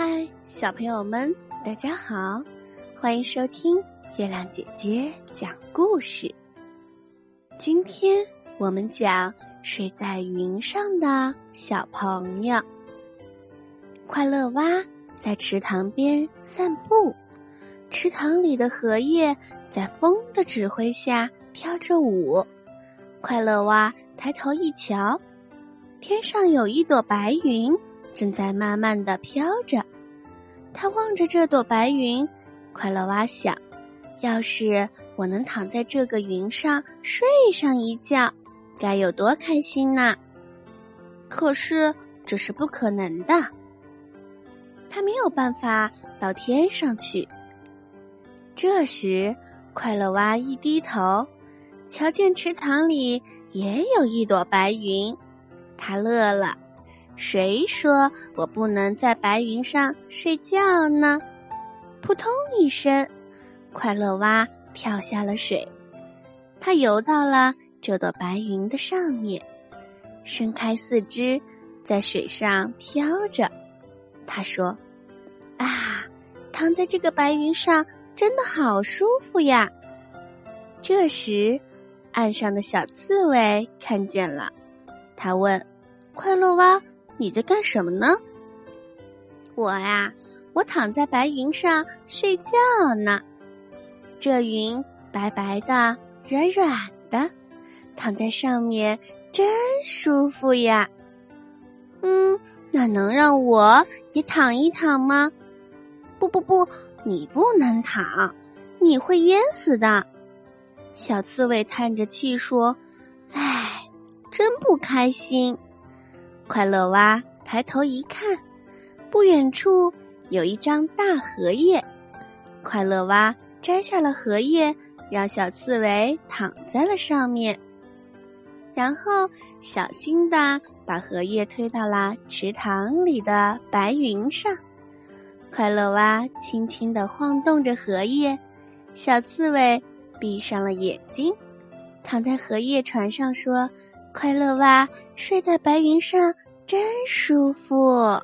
嗨，小朋友们，大家好，欢迎收听月亮姐姐讲故事。今天我们讲睡在云上的小朋友。快乐蛙在池塘边散步，池塘里的荷叶在风的指挥下跳着舞。快乐蛙抬头一瞧，天上有一朵白云。正在慢慢的飘着，他望着这朵白云，快乐蛙想：要是我能躺在这个云上睡上一觉，该有多开心呢？可是这是不可能的，他没有办法到天上去。这时，快乐蛙一低头，瞧见池塘里也有一朵白云，他乐了。谁说我不能在白云上睡觉呢？扑通一声，快乐蛙跳下了水，它游到了这朵白云的上面，伸开四肢，在水上飘着。他说：“啊，躺在这个白云上真的好舒服呀！”这时，岸上的小刺猬看见了，他问：“快乐蛙。”你在干什么呢？我呀，我躺在白云上睡觉呢。这云白白的、软软的，躺在上面真舒服呀。嗯，那能让我也躺一躺吗？不不不，你不能躺，你会淹死的。小刺猬叹着气说：“唉，真不开心。”快乐蛙抬头一看，不远处有一张大荷叶。快乐蛙摘下了荷叶，让小刺猬躺在了上面，然后小心的把荷叶推到了池塘里的白云上。快乐蛙轻轻的晃动着荷叶，小刺猬闭上了眼睛，躺在荷叶船上说。快乐蛙睡在白云上，真舒服。